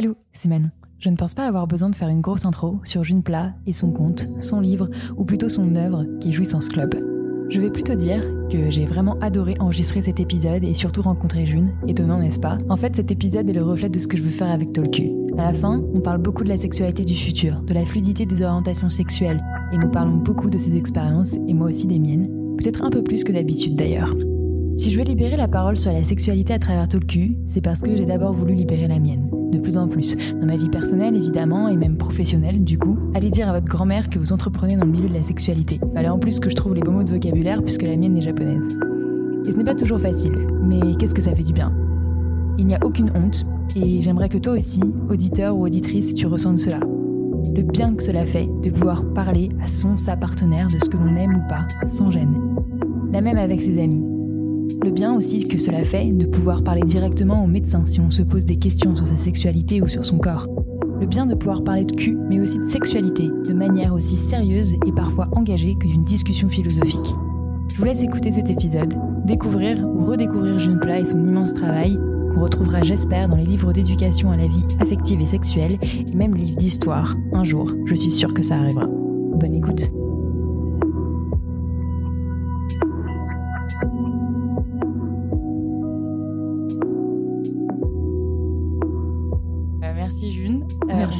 Hello, c'est Manon. Je ne pense pas avoir besoin de faire une grosse intro sur June Plat et son conte, son livre, ou plutôt son œuvre qui est Jouissance Club. Je vais plutôt dire que j'ai vraiment adoré enregistrer cet épisode et surtout rencontrer June. Étonnant, n'est-ce pas? En fait, cet épisode est le reflet de ce que je veux faire avec Tolku. À la fin, on parle beaucoup de la sexualité du futur, de la fluidité des orientations sexuelles, et nous parlons beaucoup de ses expériences, et moi aussi des miennes, peut-être un peu plus que d'habitude d'ailleurs. Si je veux libérer la parole sur la sexualité à travers Tolku, c'est parce que j'ai d'abord voulu libérer la mienne de plus en plus. Dans ma vie personnelle, évidemment, et même professionnelle, du coup. Allez dire à votre grand-mère que vous entreprenez dans le milieu de la sexualité. Fallait en plus que je trouve les beaux mots de vocabulaire puisque la mienne est japonaise. Et ce n'est pas toujours facile, mais qu'est-ce que ça fait du bien? Il n'y a aucune honte, et j'aimerais que toi aussi, auditeur ou auditrice, tu ressentes cela. Le bien que cela fait de pouvoir parler à son, sa partenaire de ce que l'on aime ou pas, sans gêne. La même avec ses amis le bien aussi que cela fait de pouvoir parler directement au médecin si on se pose des questions sur sa sexualité ou sur son corps. Le bien de pouvoir parler de cul, mais aussi de sexualité, de manière aussi sérieuse et parfois engagée que d'une discussion philosophique. Je vous laisse écouter cet épisode, découvrir ou redécouvrir June Plat et son immense travail, qu'on retrouvera j'espère dans les livres d'éducation à la vie affective et sexuelle, et même les livres d'histoire. Un jour, je suis sûre que ça arrivera. Bonne écoute.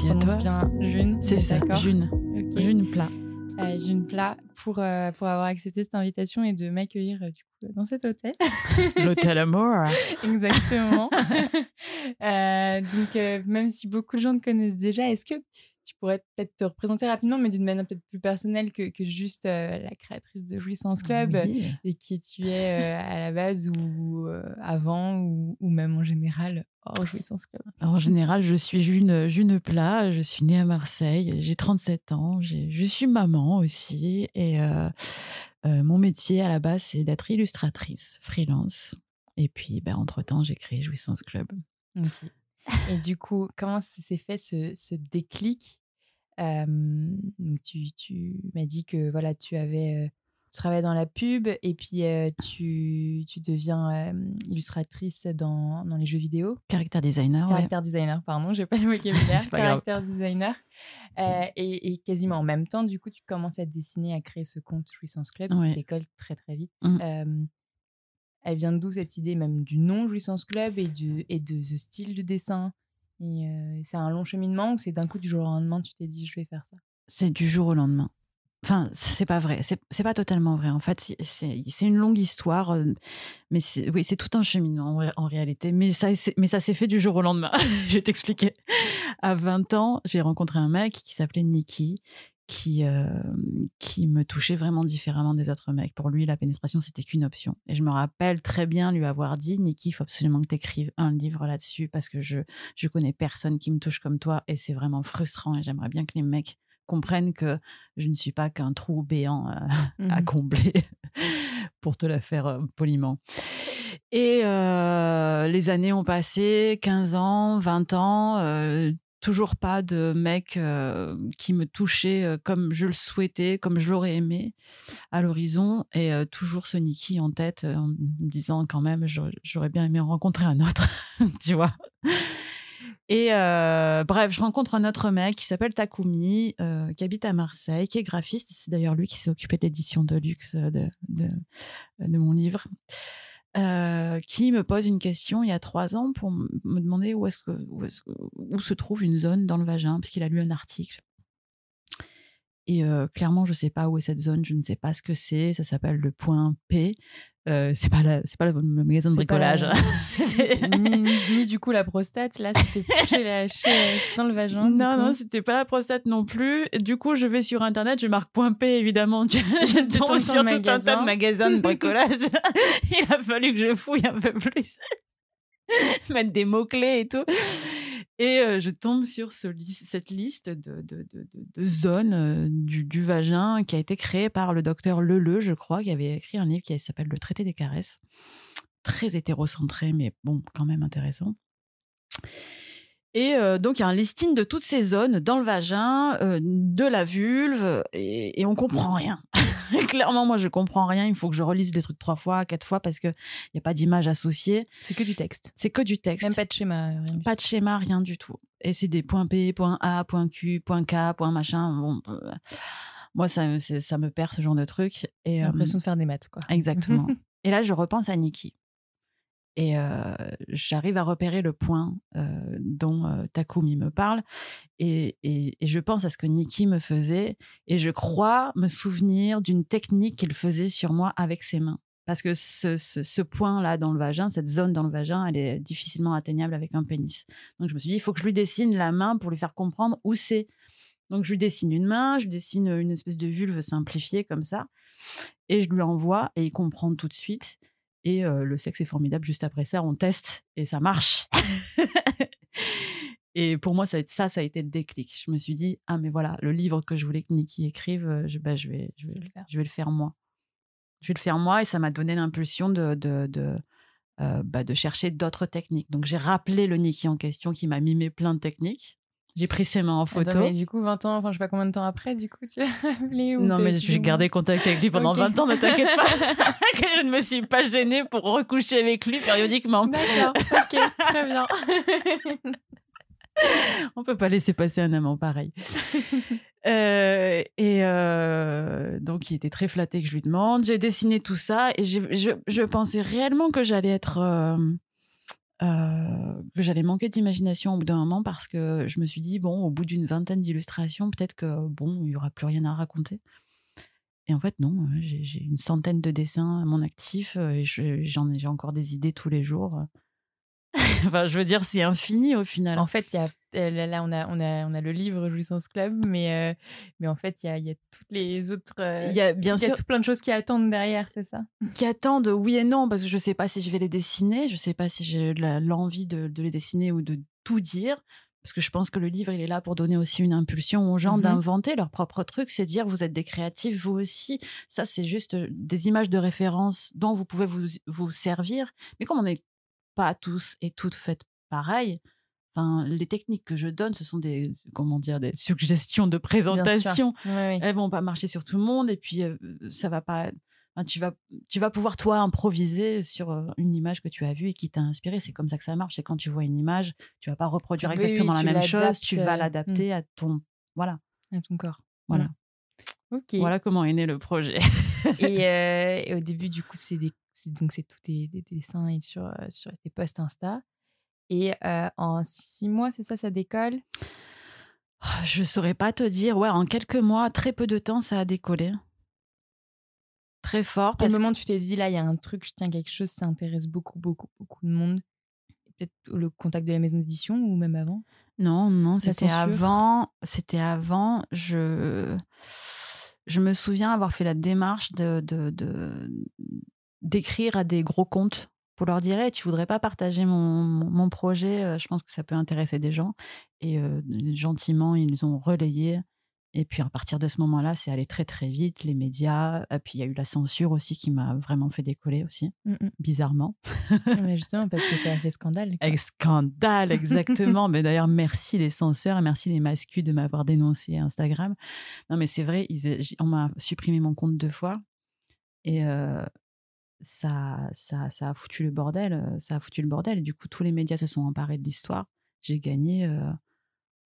Merci à toi. bien June. C'est ça, June. Ok. June plat. Euh, June Plat pour, euh, pour avoir accepté cette invitation et de m'accueillir euh, du coup dans cet hôtel. L'hôtel Amour. Exactement. Euh, donc, euh, même si beaucoup de gens te connaissent déjà, est-ce que tu pourrais peut-être te représenter rapidement, mais d'une manière peut-être plus personnelle que, que juste euh, la créatrice de Jouissance Club Oui. et qui tu es euh, à la base ou euh, avant ou, ou même en général hors Jouissance Club? En général, je suis June, June Plat. Je suis née à Marseille. J'ai 37 ans. Je suis maman aussi. Et mon métier à la base, c'est d'être illustratrice, freelance. Et puis, ben, entre-temps, j'ai créé Jouissance Club. Et du coup, comment s'est fait ce, ce déclic? Donc Tu, tu m'as dit que voilà, tu avais tu travaillais dans la pub et puis euh, tu, tu deviens euh, illustratrice dans, dans les jeux vidéo. Caractère designer. ouais. Caractère designer, pardon, j'ai pas le vocabulaire. Caractère designer. Euh, et, et quasiment en même temps, du coup, tu commences à dessiner, à créer ce compte Jouissance Club Ouais. qui très très vite. Mm. Euh, elle vient d'où cette idée même du nom Jouissance Club et, du, et de ce style de dessin? Et C'est un long cheminement ou c'est d'un coup du jour au lendemain tu t'es dit je vais faire ça? C'est du jour au lendemain. Enfin, c'est pas vrai. C'est pas totalement vrai. En fait, c'est- une longue histoire. Mais oui, c'est tout un cheminement en, ré- en réalité. Mais ça, mais ça s'est fait du jour au lendemain. je vais t'expliquer. À 20 ans, j'ai rencontré un mec qui s'appelait Nicky, qui, euh, qui me touchait vraiment différemment des autres mecs. Pour lui, la pénétration, c'était qu'une option. Et je me rappelle très bien lui avoir dit Nicky, il faut absolument que tu écrives un livre là-dessus parce que je, je connais personne qui me touche comme toi et c'est vraiment frustrant. Et j'aimerais bien que les mecs comprennent que je ne suis pas qu'un trou béant euh, à Mhm. combler, pour te la faire euh, poliment. Et euh, les années ont passé, 15 ans, 20 ans, toujours pas de mec euh, qui me touchait euh, comme je le souhaitais, comme je l'aurais aimé à l'horizon, et euh, toujours ce Niki en tête, en me disant quand même, j'aurais bien aimé en rencontrer un autre, tu vois. Et bref, je rencontre un autre mec qui s'appelle Takumi, qui habite à Marseille, qui est graphiste. C'est d'ailleurs lui qui s'est occupé de l'édition de luxe de mon livre. Euh, qui me pose une question il y a trois ans pour me demander où, se trouve une zone dans le vagin, parce qu'il a lu un article. Et euh, clairement, je ne sais pas où est cette zone, je ne sais pas ce que c'est. Ça s'appelle le point P. Euh, c'est pas la- c'est pas le, magasin de la- bricolage. Ni, du coup la prostate là c'était la, dans le vagin Non, non, c'était pas la prostate non plus. Du coup, je vais sur Internet, je marque point P, évidemment. Je, tombe sur tout un tas de magasins de bricolage. Il a fallu que je fouille un peu plus. Mettre des mots-clés et tout. Et je tombe sur cette liste de, zones du, du vagin qui a été créée par le docteur Leleu, je crois, qui avait écrit un livre qui s'appelle Le traité des caresses. Très hétérocentré, mais bon, quand même intéressant. Et donc, il y a un listing de toutes ces zones dans le vagin, de la vulve, et, et on comprend rien. Clairement, moi, je comprends rien. Il faut que je relise les trucs trois fois, quatre fois parce qu'il n'y a pas d'image associée. C'est que du texte. C'est que du texte. Même pas de schéma. Rien du Pas de schéma, rien du tout. Et c'est des points P, point A, point Q, point K, point machin. Bon, euh, moi, ça, ça me perd ce genre de truc. Euh, L'impression de faire des maths, quoi. Exactement. et là, je repense à Nikki. Et j'arrive à repérer le point dont Takumi me parle. Et, je pense à ce que Nikki me faisait. Et je crois me souvenir d'une technique qu'il faisait sur moi avec ses mains. Parce que ce- ce point-là dans le vagin, cette zone dans le vagin, elle est difficilement atteignable avec un pénis. Donc je me suis dit, il faut que je lui dessine la main pour lui faire comprendre où c'est. Donc je lui dessine une main, je lui dessine une espèce de vulve simplifiée comme ça. Et je lui envoie et il comprend tout de suite. Et euh, le sexe est formidable. Juste après ça, on teste et ça marche. et pour moi, ça, ça, ça a été le déclic. Je me suis dit, ah, mais voilà, le livre que je voulais que Nikki écrive, je, je, vais, je, vais, le faire. je vais le faire moi. Je vais le faire moi et ça m'a donné l'impulsion de, de, de, euh, bah, de chercher d'autres techniques. Donc, j'ai rappelé le Nikki en question qui m'a mimé plein de techniques. J'ai pris ses mains en photo. Attends, mais du coup, 20 ans, enfin, je sais pas combien de temps après, du coup, tu l'as appelé ou Non, mais j'ai gardé contact avec lui pendant Ok. 20 ans, ne t'inquiète pas. que je ne me suis pas gênée pour recoucher avec lui périodiquement. D'accord, ok, très bien. On peut pas laisser passer un amant pareil. Euh, et euh, donc, il était très flatté que je lui demande. J'ai dessiné tout ça et je, je pensais réellement que j'allais être. euh, euh, que j'allais manquer d'imagination au bout d'un moment parce que je me suis dit, bon, au bout d'une vingtaine d'illustrations, peut-être que, bon, il y aura plus rien à raconter. Et en fait, non, euh, j'ai une centaine de dessins à mon actif euh, et je- j'en ai, j'ai encore des idées tous les jours. enfin, je veux dire, c'est infini au final. En fait, il y a là, là, on a on a on a le livre Jouissance Club, mais euh, mais en fait, il y a y a toutes les autres. euh, Il y a bien il y a sûr tout plein de choses qui attendent derrière, c'est ça? Qui attendent oui et non parce que je sais pas si je vais les dessiner, je sais pas si j'ai l'envie de, de les dessiner ou de tout dire parce que je pense que le livre il est là pour donner aussi une impulsion aux gens Mhm. d'inventer leur propre truc, c'est dire vous êtes des créatifs vous aussi. Ça c'est juste des images de référence dont vous pouvez vous, vous servir, mais comme on n'est pas tous et toutes faites pareil. Enfin, les techniques que je donne, ce sont des comment dire des suggestions de présentation. Ouais, ouais. elles vont pas marcher sur tout le monde et puis euh, ça va pas enfin, tu vas tu vas pouvoir toi improviser sur euh, une image que tu as vue et qui t'a inspiré c'est comme ça que ça marche. C'est quand tu vois une image tu vas pas reproduire Oui, oui, exactement la même chose. Tu vas euh, l'adapter à ton voilà. À ton corps. voilà. Ok. voilà comment est né le projet. Et, euh, et au début, du coup, c'est donc c'est tout des, des dessins et sur sur tes posts Insta. Et euh, en six mois, c'est ça, ça décolle? je saurais pas te dire ouais en quelques mois très peu de temps ça a décollé très fort parce que- moment tu t'es dit là, il y a un truc, je tiens quelque chose, ça intéresse beaucoup, beaucoup, beaucoup de monde. Peut-être le contact de la maison d'édition ou même avant? Non, non, c'était avant. C'était avant. Je, je me souviens avoir fait la démarche de, de- d'écrire à des gros comptes pour leur dire Hey, tu voudrais pas partager mon, mon, projet euh, Je pense que ça peut intéresser des gens. Et euh, gentiment, ils ont relayé. Et puis à partir de ce moment-là, c'est allé très très vite. Les médias. Et puis il y a eu la censure aussi qui m'a vraiment fait décoller aussi, bizarrement. Mais justement, parce que ça a fait scandale. quoi. Scandale, exactement. mais d'ailleurs, merci les censeurs et merci les mascus de m'avoir dénoncé à Instagram. Non, mais c'est vrai, ils- on m'a supprimé mon compte deux fois. Et euh, ça, ça, ça a foutu le bordel. euh, Ça a foutu le bordel. Et du coup, tous les médias se sont emparés de l'histoire. J'ai gagné, euh,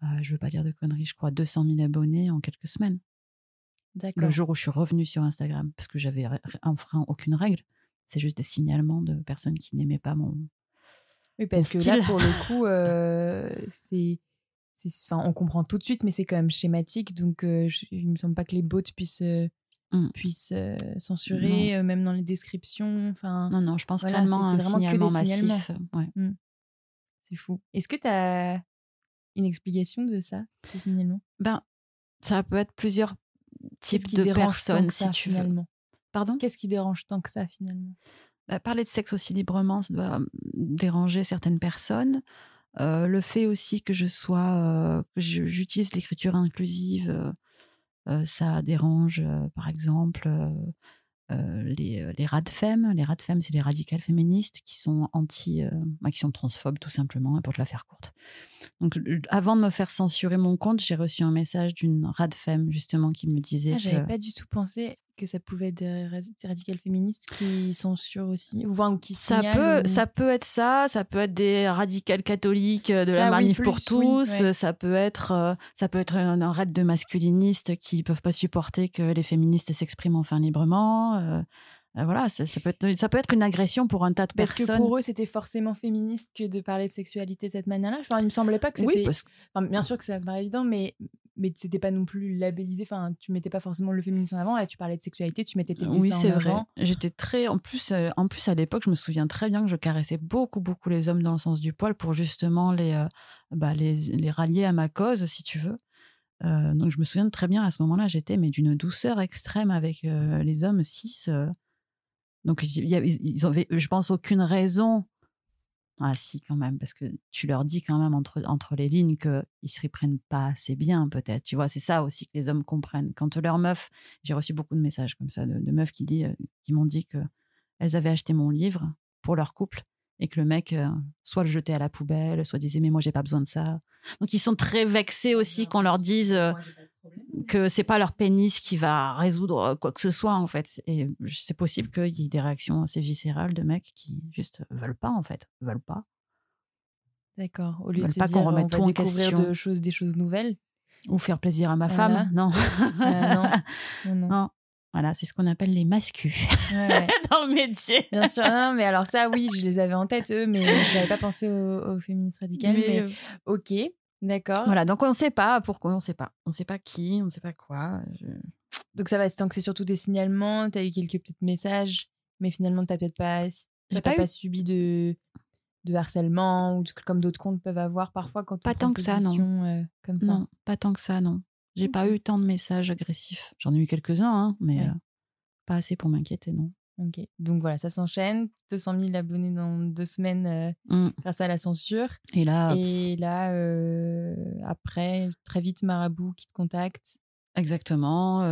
euh, je veux pas dire de conneries, je crois 200 000 abonnés en quelques semaines. D'accord. Le jour où je suis revenue sur Instagram, parce que j'avais enfreint aucune règle. C'est juste des signalements de personnes qui n'aimaient pas mon, Oui, parce Mon que là, style. pour le coup, euh, c'est. Enfin, on comprend tout de suite, mais c'est quand même schématique. Donc, euh, je- il me semble pas que les bots puissent, Mm. puissent euh, censurer, euh, même dans les descriptions. Enfin, Non, non, je pense Voilà, réellement c'est- à un c'est vraiment signalement massif. Ouais. c'est fou. Est-ce que tu as une explication de ça, ces signalements? Ben, ça peut être plusieurs types Qu'est-ce de personnes, que si ça, tu veux. finalement? Pardon? Qu'est-ce qui dérange tant que ça, finalement? Bah, Parler de sexe aussi librement, ça doit hum, déranger certaines personnes. Euh, le fait aussi que je sois, euh, que je- j'utilise l'écriture inclusive, euh, euh, ça dérange, par exemple, les, les radfemmes. Les radfemmes, c'est les radicales féministes qui sont anti, bah, qui sont transphobes tout simplement, pour te la faire courte. Donc, avant de me faire censurer mon compte, j'ai reçu un message d'une radfemme justement qui me disait ah, J'avais pas du tout pensé que ça pouvait être des, radicales féministes qui censurent aussi ou, ou qui ça peut ça peut être ça ça peut être des radicales catholiques de la manif pour tous ça peut être ça peut être un, un raid de masculinistes qui peuvent pas supporter que les féministes s'expriment enfin librement euh, voilà, ça, peut être, ça peut être une agression pour un tas de Parce personnes. Parce que pour eux, c'était forcément féministe que de parler de sexualité de cette manière-là. Enfin, il me semblait pas que c'était. Oui, bien sûr que ça paraît évident, mais mais c'était pas non plus labellisé. Enfin, tu mettais pas forcément le féminisme en avant. Là, tu parlais de sexualité, tu mettais tes dessins Oui, c'est vrai. J'étais très. En plus, euh, en plus à l'époque, je me souviens très bien que je caressais beaucoup, beaucoup les hommes dans le sens du poil pour justement les, euh, bah, les, les, rallier à ma cause, si tu veux. donc, je me souviens très bien à ce moment-là, j'étais mais d'une douceur extrême avec les hommes cis. Donc, ils avaient, je pense, aucune raison. Ah, si, quand même, parce que tu leur dis quand même entre, entre les lignes qu'ils ne se reprennent pas assez bien, peut-être. Tu vois, c'est ça aussi que les hommes comprennent. Quand leur meuf, j'ai reçu beaucoup de messages comme ça, de, meufs qui, dit, euh, qui m'ont dit qu'elles avaient acheté mon livre pour leur couple et que le mec euh, soit le jetait à la poubelle, soit disait mais moi j'ai pas besoin de ça. Donc ils sont très vexés aussi qu'on leur dise euh, que c'est pas leur pénis qui va résoudre euh, quoi que ce soit en fait. Et c'est possible qu'il y ait des réactions assez viscérales de mecs qui juste veulent pas en fait, veulent pas. D'accord. Au lieu de se pas qu'on remette tout en question. De choses, des choses nouvelles. Ou faire plaisir à ma femme. Non. non. non. non. Voilà, c'est ce qu'on appelle les mascus dans le métier. Bien sûr, non, mais alors ça, oui, je les avais en tête, eux, mais je n'avais pas pensé aux, féministes radicales. Mais, euh, ok, d'accord. Voilà, donc on ne sait pas pourquoi, on ne sait pas. On ne sait pas qui, on ne sait pas quoi. Donc ça va, tant que c'est surtout des signalements, tu as eu quelques petits messages, mais finalement, tu n'as peut-être pas, pas, pas, subi de, de harcèlement ou comme d'autres comptes peuvent avoir parfois quand Pas tant que ça, non. Euh, comme ça. Non, pas tant que ça, non. J'ai pas eu tant de messages agressifs. J'en ai eu quelques-uns, hein, mais euh, pas assez pour m'inquiéter, non. Ok, donc voilà, ça s'enchaîne. 200 000 abonnés dans deux semaines euh, mmh. grâce à la censure. Et là, et là euh, après, très vite, Marabout qui te contacte. Exactement.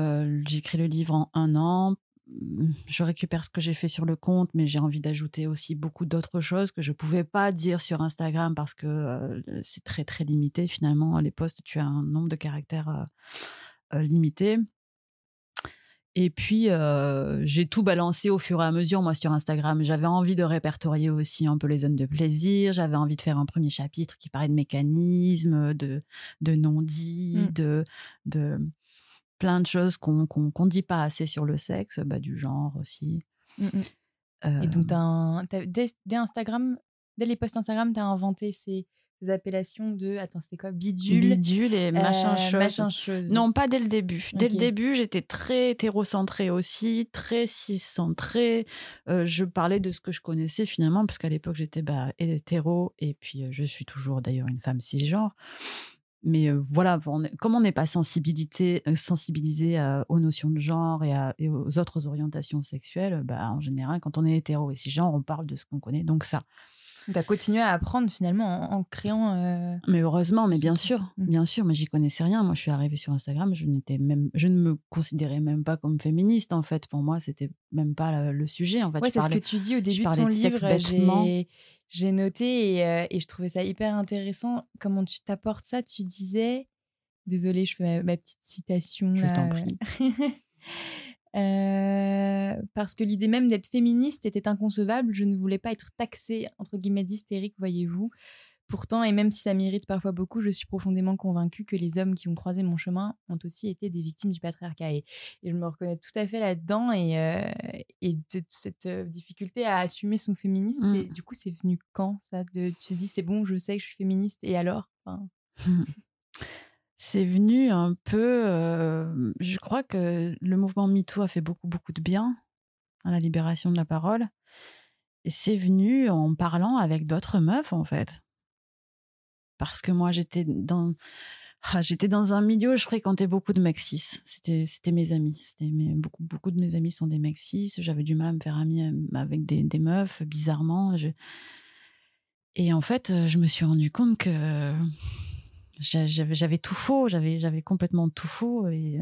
J'écris le livre en un an. Mmh, je récupère ce que j'ai fait sur le compte, mais j'ai envie d'ajouter aussi beaucoup d'autres choses que je ne pouvais pas dire sur Instagram parce que c'est très très limité finalement. Les posts, tu as un nombre de caractères limité. Et puis, j'ai tout balancé au fur et à mesure, moi, sur Instagram. J'avais envie de répertorier aussi un peu les zones de plaisir. J'avais envie de faire un premier chapitre qui parlait de mécanismes, de, de non-dits, mmh. de, de, plein de choses qu'on ne dit pas assez sur le sexe, bah, du genre aussi. Mmh et donc, as dès, Instagram, dès les posts Instagram, tu as inventé ces, appellations de, attends, c'était quoi? Bidule. Bidule et machin, chose. Non, pas dès le début. Dès le début, j'étais très hétérocentrée aussi, très ciscentrée. Euh, je parlais de ce que je connaissais finalement, parce qu'à l'époque, j'étais bah, hétéro, et puis je suis toujours d'ailleurs une femme cisgenre mais voilà, comme on n'est pas sensibilisé, sensibilisé aux notions de genre et, aux autres orientations sexuelles, bah, en général, quand on est hétéro et cisgenre, on parle de ce qu'on connaît. Donc ça. Tu as continué à apprendre finalement en, créant. Mais heureusement, mais bien sûr, mmh. bien sûr, mais j'y connaissais rien. Moi, je suis arrivée sur Instagram, je n'étais même, je ne me considérais même pas comme féministe en fait. Pour moi, c'était même pas le, sujet. En fait, ouais, c'est ce que tu dis au début de ton de livre j'ai noté euh, et, je trouvais ça hyper intéressant. Comment tu t'apportes ça? Tu disais, désolée, je fais ma, petite citation. Je t'en prie. Euh, parce que l'idée même d'être féministe était inconcevable. Je ne voulais pas être taxée, entre guillemets, d'hystérique, voyez-vous. Pourtant, et même si ça m'irrite parfois beaucoup, je suis profondément convaincue que les hommes qui ont croisé mon chemin ont aussi été des victimes du patriarcat. Et, je me reconnais tout à fait là-dedans. Et, euh, et cette, euh, difficulté à assumer son féminisme, mmh. du coup, c'est venu quand ça de, Tu te dis, c'est bon, je sais que je suis féministe, et alors? C'est venu un peu. Euh, je crois que le mouvement MeToo a fait beaucoup, beaucoup de bien à la libération de la parole. Et c'est venu en parlant avec d'autres meufs, en fait parce que moi j'étais dans ah, j'étais dans un milieu où je fréquentais beaucoup de mecs C'était c'était mes amis. C'était beaucoup beaucoup de mes amis sont des mecs J'avais du mal à me faire amie euh, avec des, des meufs bizarrement. Et en fait, je me suis rendu compte que j'avais tout faux, j'avais complètement tout faux. Et,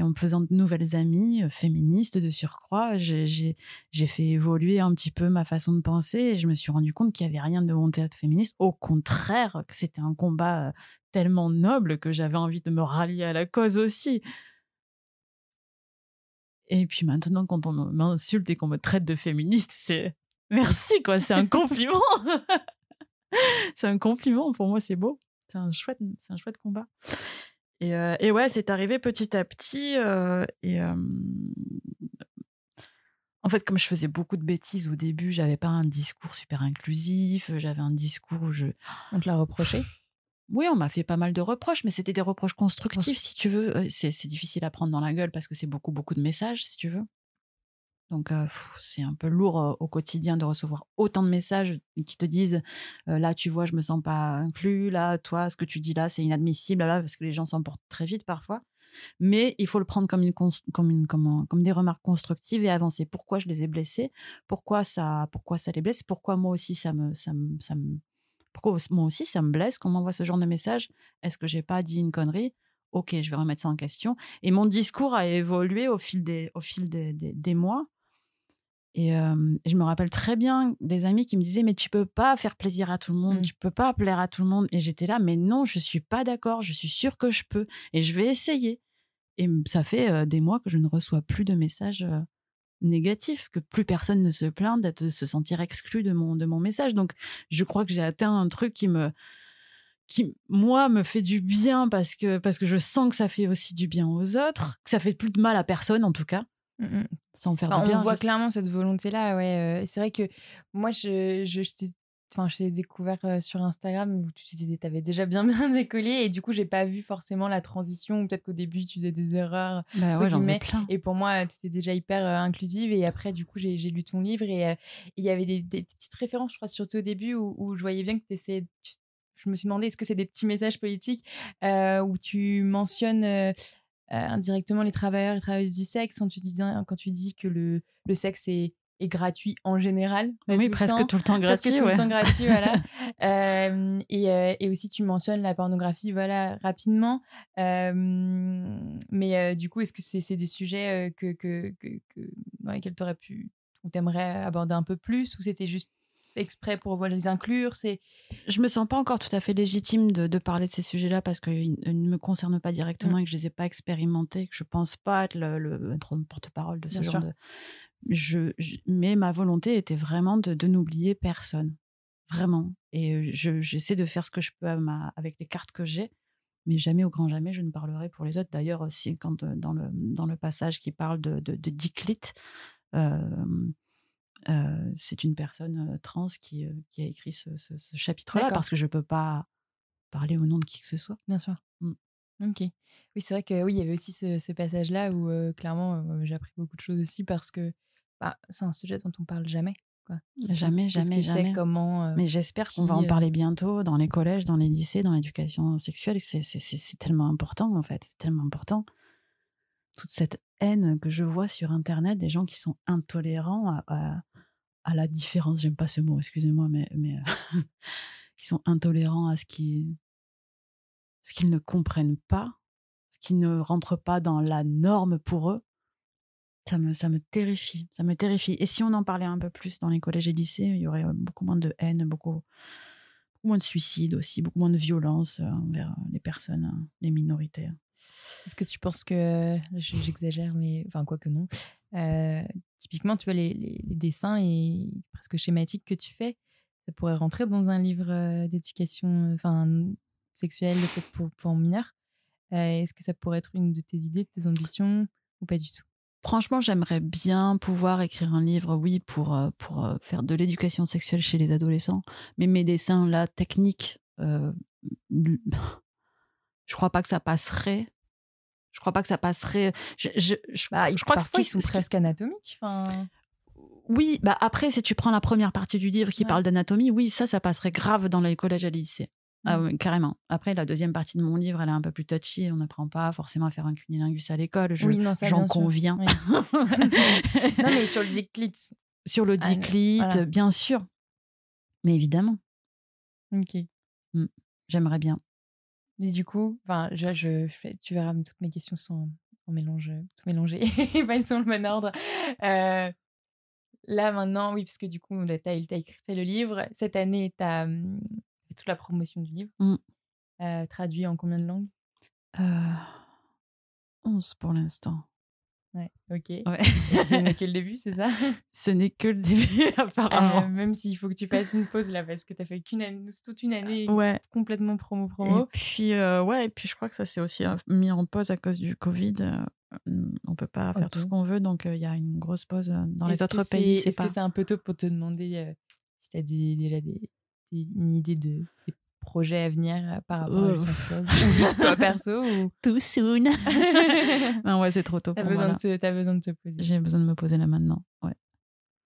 en me faisant de nouvelles amies euh, féministes de surcroît, j'ai fait évoluer un petit peu ma façon de penser et je me suis rendu compte qu'il n'y avait rien de mon théâtre féministe. Au contraire, que c'était un combat euh, tellement noble que j'avais envie de me rallier à la cause aussi. Et puis maintenant, quand on m'insulte et qu'on me traite de féministe, c'est merci, quoi. C'est un compliment. c'est un compliment. Pour moi, c'est beau. C'est un chouette, c'est un chouette combat. Et, euh, et ouais, c'est arrivé petit à petit. Euh, et euh, en fait, comme je faisais beaucoup de bêtises au début, j'avais pas un discours super inclusif. J'avais un discours où je. On te l'a reproché? Oui, on m'a fait pas mal de reproches, mais c'était des reproches constructifs, si tu veux. C'est difficile à prendre dans la gueule parce que c'est beaucoup, beaucoup de messages, si tu veux. Donc, c'est un peu lourd au quotidien de recevoir autant de messages qui te disent là, tu vois, je me sens pas inclus, là, toi, ce que tu dis là, c'est inadmissible, là, parce que les gens s'emportent très vite parfois. Mais il faut le prendre comme, une, comme, une, comme, des remarques constructives et avancer. Pourquoi je les ai blessés? Pourquoi ça, pourquoi ça les blesse? Pourquoi moi aussi ça me, ça me, ça me pourquoi moi aussi ça me blesse qu'on m'envoie ce genre de message Est-ce que j'ai pas dit une connerie? Ok, je vais remettre ça en question. Et mon discours a évolué au fil des, au fil des, des, mois. Et je me rappelle très bien des amis qui me disaient mais tu peux pas faire plaisir à tout le monde, mmh. tu peux pas plaire à tout le monde. Et j'étais là mais non, je suis pas d'accord, je suis sûre que je peux et je vais essayer. Et ça fait des mois que je ne reçois plus de messages négatif, que plus personne ne se plaint d'être se sentir exclu de mon de mon message. Donc je crois que j'ai atteint un truc qui me qui moi me fait du bien parce que parce que je sens que ça fait aussi du bien aux autres, que ça fait plus de mal à personne en tout cas. Mmh Sans faire bien. On voit clairement cette volonté là, ouais. Euh, c'est vrai que moi je, je, enfin, je t'ai découvert sur Instagram où tu avais déjà bien bien décollé et du coup, j'ai pas vu forcément la transition. Peut-être qu'au début, tu faisais des erreurs. Bah ouais, j'en plein. Et pour moi, tu étais déjà hyper inclusive. Et après, du coup, j'ai lu ton livre et il y avait des, petites références, je crois, surtout au début où, je voyais bien que tu essayais. je me suis demandé, est-ce que c'est des petits messages politiques où tu mentionnes. Indirectement les travailleurs et travailleuses du sexe quand tu dis, quand tu dis que le, le sexe est est gratuit en général. Oui, presque tout le temps gratuit. Presque tout le temps gratuit, voilà. Euh, et, euh, et, aussi, tu mentionnes la pornographie, voilà, rapidement. Euh, mais du coup, est-ce que c'est des sujets que, que, que, dans lesquels tu aurais pu, ou t'aimerais aborder un peu plus, ou c'était juste exprès pour les inclure c'est je me sens pas encore tout à fait légitime de, de parler de ces sujets-là parce qu'ils ne me concernent pas directement mmh. et que je les ai pas expérimentés que je pense pas être le, le porte-parole de ce genre de je, mais ma volonté était vraiment de, de n'oublier personne, vraiment. Et j'essaie de faire ce que je peux avec les cartes que j'ai, mais jamais au grand jamais je ne parlerai pour les autres. D'ailleurs, aussi quand dans le dans le passage qui parle de, de, de euh, euh, c'est une personne trans qui, qui a écrit ce, ce, chapitre-là parce que je peux pas parler au nom de qui que ce soit. Bien sûr. Mmh. Ok. Oui, c'est vrai que oui, il y avait aussi ce, ce passage-là où clairement j'ai appris beaucoup de choses aussi parce que bah, c'est un sujet dont on parle jamais. Quoi. Jamais, jamais, jamais. Comment, Mais j'espère qu'on va en parler bientôt dans les collèges, dans les lycées, dans l'éducation sexuelle. C'est tellement important, en fait. C'est tellement important. Toute cette haine que je vois sur Internet, des gens qui sont intolérants à, à, la différence. J'aime pas ce mot, excusez-moi, mais, mais qui sont intolérants à ce ce qu'ils ne comprennent pas, ce qui ne rentre pas dans la norme pour eux ça me, ça me terrifie, ça me terrifie. Et si on en parlait un peu plus dans les collèges et lycées, il y aurait beaucoup moins de haine, beaucoup, moins de suicides aussi, beaucoup moins de violence envers les personnes, les minorités. Est-ce que tu penses que, j'exagère, mais enfin quoi que non, typiquement, tu vois, les, les, dessins et presque schématiques que tu fais, ça pourrait rentrer dans un livre d'éducation enfin, sexuelle, peut-être pour, pour mineurs. Est-ce que ça pourrait être une de tes idées, de tes ambitions, ou pas du tout? Franchement, j'aimerais bien pouvoir écrire un livre, oui, pour, euh, pour euh, faire de l'éducation sexuelle chez les adolescents. Mais mes dessins, là, techniques, euh, je crois pas que ça passerait. Je crois pas que ça passerait. Je, je, je, bah, crois qu'ils sont presque anatomiques. Enfin... Oui, bah après, si tu prends la première partie du livre qui parle d'anatomie, oui, ça, ça passerait grave dans les collèges et les lycées. Ah oui, carrément. Après, la deuxième partie de mon livre, elle est un peu plus touchy. On n'apprend pas forcément à faire un cunilingus à l'école. Je, j'en conviens. non, mais sur le diclit. Sur le ah, diclit, bien sûr. Mais évidemment. Ok. Mmh. J'aimerais bien. Mais du coup, enfin, je, je, tu verras, toutes mes questions sont en mélange, tout mélangées, pas sont le bon ordre. Euh, là, maintenant, oui, parce que du coup, tu as, écrit le livre. Cette année, tu as mmh, toute la promotion du livre. Mmh. traduit en combien de langues? Euh, 11 pour l'instant. Ouais, ok. Ouais. Ce n'est que le début, c'est ça? Ce n'est que le début, apparemment. Euh, Même s'il faut que tu fasses une pause là, parce que tu as fait qu'une année, toute une année ouais. complètement promo Et puis, euh, ouais, et puis je crois que ça s'est aussi euh, mis en pause à cause du Covid. Euh, on peut pas faire tout ce qu'on veut, donc euh, il y a une grosse pause euh, dans les autres pays. Est-ce pas. que c'est un peu tôt pour te demander euh, si tu as déjà des, des- une idée de des projets à venir euh, par rapport à. Licence Club Ou juste toi perso ou... Too soon. non, ouais, c'est trop tôt T'as moi. besoin, là. de te- t'as besoin de te poser. J'ai besoin de me poser là maintenant. Ouais.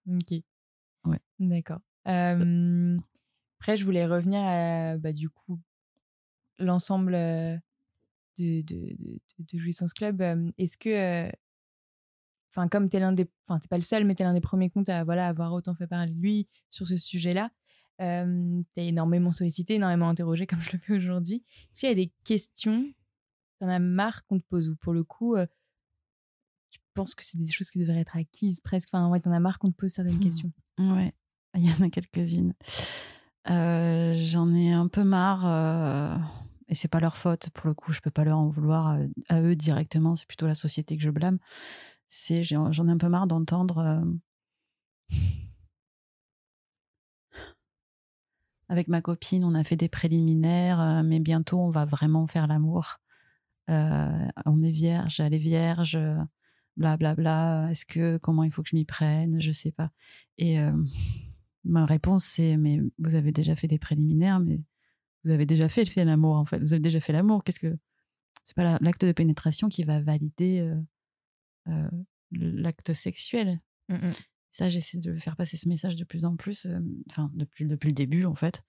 Ok. Ouais. D'accord. Euh, après, je voulais revenir à, bah, du coup, l'ensemble euh, de, de, de, Jouissance Club. Euh, Est-ce que, enfin, comme t'es l'un des, enfin, t'es pas le seul, mais t'es l'un des premiers comptes à voilà avoir autant fait parler de lui sur ce sujet-là. Euh, t'es énormément sollicité, énormément interrogé, comme je le fais aujourd'hui. Est-ce qu'il y a des questions, t'en as marre qu'on te pose ou pour le coup, euh, tu penses que c'est des choses qui devraient être acquises presque? Enfin, ouais, t'en as marre qu'on te pose certaines Hmm. questions. Ouais, il y en a quelques-unes. Euh, J'en ai un peu marre, et c'est pas leur faute pour le coup. Je peux pas leur en vouloir à eux directement. C'est plutôt la société que je blâme. J'en ai un peu marre d'entendre. euh, Avec ma copine, on a fait des préliminaires, euh, mais bientôt on va vraiment faire l'amour. Euh, on est vierge, elle est vierge, euh, blablabla. Est-ce que comment il faut que je m'y prenne Je sais pas. Et ma réponse, c'est mais vous avez déjà fait des préliminaires, mais vous avez déjà fait, fait l'amour en fait. Vous avez déjà fait l'amour. Qu'est-ce que c'est pas la- l'acte de pénétration qui va valider l'acte sexuel. Mm, Ça, j'essaie de faire passer ce message de plus en plus, euh, enfin depuis depuis le début en fait.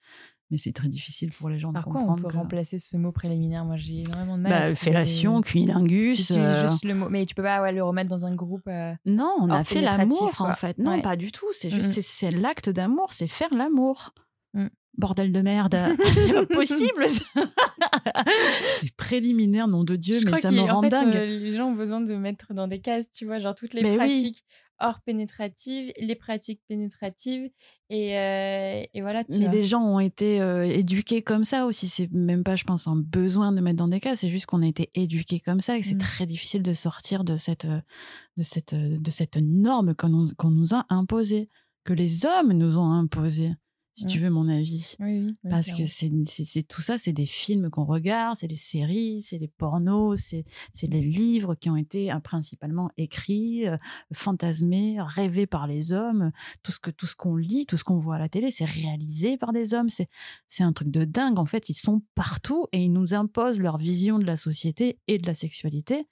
Mais c'est très difficile pour les gens Par de quoi on comprendre. peut que- remplacer ce mot préliminaire? Moi, j'ai énormément de mal. bah, fellation, des- cunilingus. Euh, juste le mot, mais tu peux pas ouais, le remettre dans un groupe. euh, Non, on a fait l'amour en fait. Non, Ouais. pas du tout. C'est juste, Mm, mm. c'est- l'acte d'amour, c'est faire l'amour. Mm. Bordel de merde. c'est pas possible. ça. Les préliminaires, nom de Dieu, je mais crois ça me rend fait, dingue. euh, les gens ont besoin de mettre dans des cases, tu vois, genre toutes les Mais oui. Hors pénétratives, les pratiques pénétratives, et, euh, et voilà, tu Mais vois. les gens ont été euh, éduqués comme ça aussi. C'est même pas, je pense, un besoin de mettre dans des cas. C'est juste qu'on a été éduqués comme ça et que c'est Mm. très difficile de sortir de cette, de cette, de cette norme qu'on nous, qu'on nous a imposée, que les hommes nous ont imposée, si tu Mm. veux mon avis. Oui, oui. oui, Parce que c'est tout ça, c'est des films qu'on regarde, c'est les séries, c'est les pornos, c'est c'est les livres qui ont été euh, principalement écrits, euh, fantasmés, rêvés par les hommes. Tout ce que tout ce qu'on lit, tout ce qu'on voit à la télé, c'est réalisé par des hommes. C'est c'est un truc de dingue. En fait, ils sont partout et ils nous imposent leur vision de la société et de la sexualité.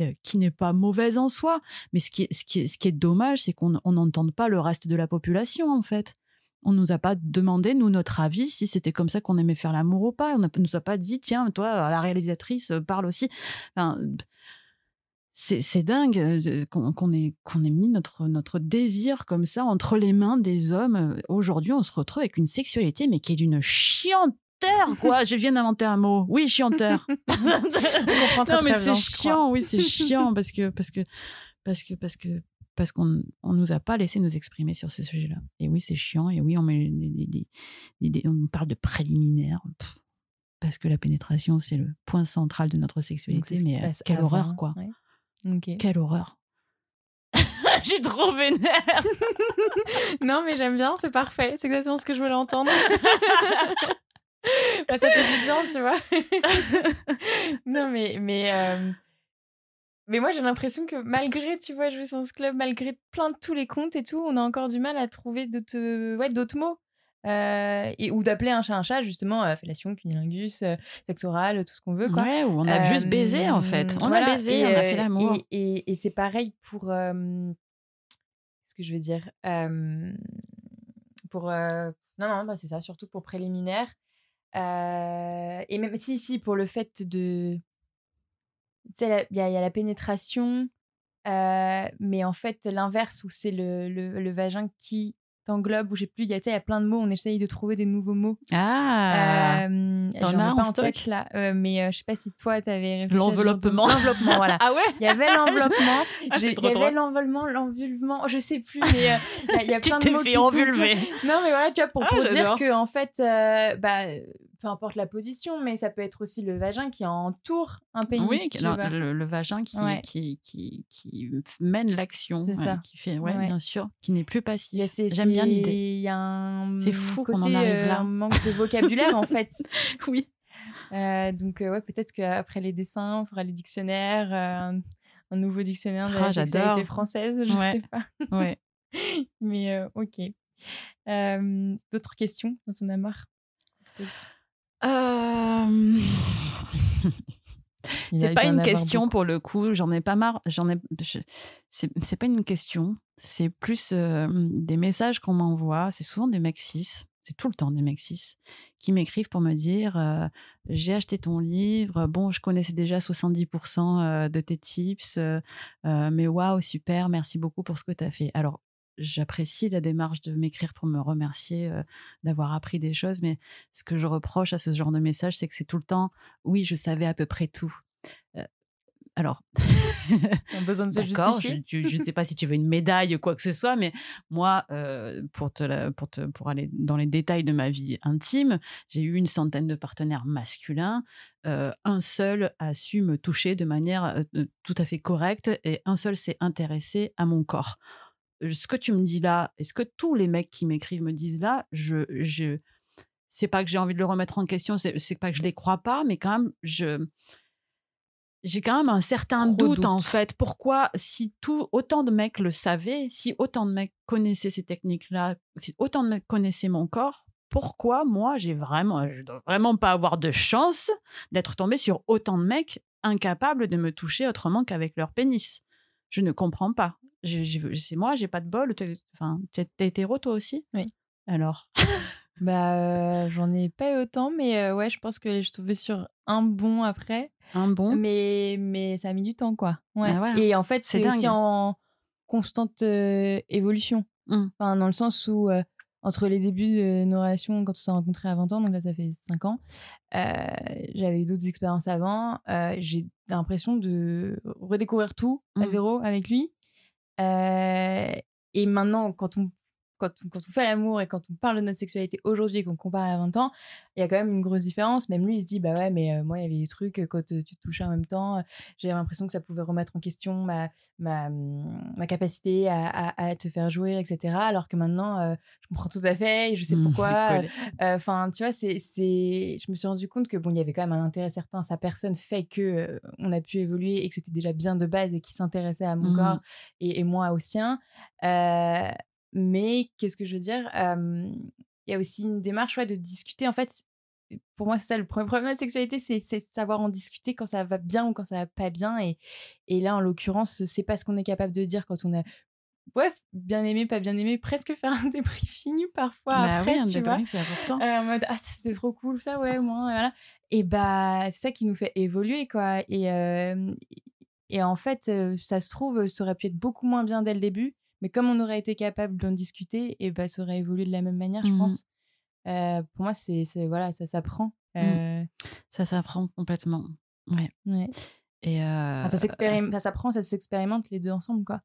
euh, qui n'est pas mauvaise en soi, mais ce qui est, ce qui est, ce qui est dommage, c'est qu'on on n'entende pas le reste de la population, en fait on nous a pas demandé nous notre avis si c'était comme ça qu'on aimait faire l'amour ou pas. On ne nous a pas dit tiens toi la réalisatrice euh, parle aussi. Enfin, c'est c'est dingue euh, qu'on qu'on ait qu'on ait mis notre notre désir comme ça entre les mains des hommes. Euh, Aujourd'hui on se retrouve avec une sexualité mais qui est d'une chianteur quoi. Je viens d'inventer un mot. Oui chianteur. On comprend très, non mais c'est chiant. Oui c'est chiant parce que parce que parce que parce que parce qu'on on nous a pas laissé nous exprimer sur ce sujet-là. Et oui, c'est chiant. Et oui, on met des, des- des- des- des- on parle de préliminaires. Pff, parce que la pénétration, c'est le point central de notre sexualité. Mais euh, quelle avant, horreur, quoi. ouais. Quelle horreur. J'ai trop vénère. Non, mais j'aime bien, c'est parfait. C'est exactement ce que je voulais entendre. Bah, ça fait du bien, tu vois. non, mais, mais, euh, mais moi, j'ai l'impression que malgré, tu vois, Jouissance Club, malgré plein de tous les comptes et tout, on a encore du mal à trouver d'autres ouais, d'autres mots. Euh, et, ou d'appeler un chat un chat, justement, euh, fellation, cunilingus, euh, sexe oral, tout ce qu'on veut, quoi. Ouais, ou on a juste baisé, en fait. On voilà, a baisé, et, on a euh, fait l'amour. Et, et- et c'est pareil pour. euh, Qu'est-ce que je veux dire Euh, Pour. euh, non, non, bah, c'est ça, surtout pour préliminaire. Euh, et même si, si, pour le fait de. Tu sais, il y, y a la pénétration, euh, mais en fait, l'inverse, où c'est le, le, le vagin qui t'englobe, ou j'ai plus, il y, a- tu sais, il y a plein de mots, on essaye de trouver des nouveaux mots. Ah Euh, t'en as en en stock? tête là, euh, mais euh, je sais pas si toi t'avais réfléchi L'enveloppement. L'enveloppement, voilà. Ah ouais? Il y avait l'enveloppement, Ah, il y avait l'envolement, l'envulvement, je sais plus, mais euh, il y y, a Tu plein de t'es mots fait qui sont- envulver. Non, mais voilà, tu vois, pour, Ah, pour dire que en fait, euh, bah, peu importe la position, mais ça peut être aussi le vagin qui entoure un pénis. Oui, tu alors, vois. le, le vagin qui, Ouais. qui, qui, qui mène l'action, C'est ouais, ça. qui fait, ouais, Ouais. bien sûr, qui n'est plus passif. J'aime bien l'idée. Il y a un C'est fou qu'on en arrive euh, là. un manque de vocabulaire en fait. Oui. Euh, donc euh, ouais, peut-être qu'après les dessins, on fera les dictionnaires, euh, un, nouveau dictionnaire de Ah, la sexualité française, je Ouais. sais pas. Ouais. Mais euh, ok. Euh, D'autres questions On en a marre. Euh, C'est a pas une question beaucoup. pour le coup. J'en ai pas marre. J'en ai. je- C'est pas une question. C'est plus euh, des messages qu'on m'envoie. C'est souvent des cis. C'est tout le temps des cis qui m'écrivent pour me dire euh, j'ai acheté ton livre. Bon, je connaissais déjà 70% euh, de tes tips, mais waouh, super, merci beaucoup pour ce que tu as fait. Alors, j'apprécie la démarche de m'écrire pour me remercier euh, d'avoir appris des choses, mais ce que je reproche à ce genre de message, c'est que c'est tout le temps oui, je savais à peu près tout. Euh, alors, On a besoin de se d'accord, je justifier. ne sais pas si tu veux une médaille ou quoi que ce soit, mais moi, euh, pour, te la- pour, te- pour aller dans les détails de ma vie intime, j'ai eu une centaine de partenaires masculins. Euh, un seul a su me toucher de manière euh, tout à fait correcte et un seul s'est intéressé à mon corps. Ce que tu me dis là, et ce que tous les mecs qui m'écrivent me disent là, je, je, c'est pas que j'ai envie de le remettre en question, c'est c'est pas que je les crois pas, mais quand même, je j'ai quand même un certain doute, en fait. Pourquoi, si tout autant de mecs le savaient, si autant de mecs connaissaient ces techniques-là, si autant de mecs connaissaient mon corps, pourquoi moi j'ai vraiment, je dois vraiment pas avoir de chance d'être tombée sur autant de mecs incapables de me toucher autrement qu'avec leur pénis? Je ne comprends pas. C'est moi, j'ai pas de bol. Enfin, t'es hétéro toi aussi? Oui. Alors? Bah, euh, j'en ai pas eu autant, mais euh, ouais, je pense que je tombée sur un bon après. Un bon? Mais, mais ça a mis du temps, quoi. Ouais. Ah ouais, Et en fait, c'est aussi en constante euh, évolution. Mm. Enfin, dans le sens où, entre les débuts de nos relations, quand on s'est rencontrés à 20 ans, donc là, ça fait 5 ans, j'avais eu d'autres expériences avant. J'ai l'impression de redécouvrir tout à Mm. zéro avec lui. Euh, et maintenant, quand on, quand, on- quand on fait l'amour et quand on parle de notre sexualité aujourd'hui et qu'on compare à 20 ans, il y a quand même une grosse différence. Même lui, il se dit, bah ouais, mais euh, moi, il y avait des trucs, euh, quand euh, tu te touchais en même temps, j'ai l'impression que ça pouvait remettre en question ma, ma, ma capacité à, à, à te faire jouer, etc. Alors que maintenant, je comprends tout à fait, et je sais Mmh, pourquoi. Enfin, tu vois, c'est, c'est, je me suis rendu compte que bon, il y avait quand même un intérêt certain. Sa personne fait que on a pu évoluer et que c'était déjà bien de base et qu'il s'intéressait à mon Mhm. corps et, et moi au sien. Mais qu'est-ce que je veux dire? Il y a aussi une démarche ouais, de discuter. En fait, pour moi, c'est ça le premier problème de la sexualité, c'est, savoir en discuter quand ça va bien ou quand ça va pas bien. Et, et là, en l'occurrence, c'est pas ce qu'on est capable de dire quand on a Bref, bien aimé, pas bien aimé, presque faire un débriefing parfois Bah après, oui, un tu vois? c'est important. Euh, en mode ah c'était trop cool ça ouais moi voilà et bah c'est ça qui nous fait évoluer quoi et euh, et en fait ça se trouve ça aurait pu être beaucoup moins bien dès le début mais comme on aurait été capable d'en discuter et bah ça aurait évolué de la même manière je Mhm. pense Euh, pour moi c'est voilà ça s'apprend Euh, Ça s'apprend complètement. Ouais. ouais. Et euh, Enfin, ça s'apprend ça s'expérimente les deux ensemble quoi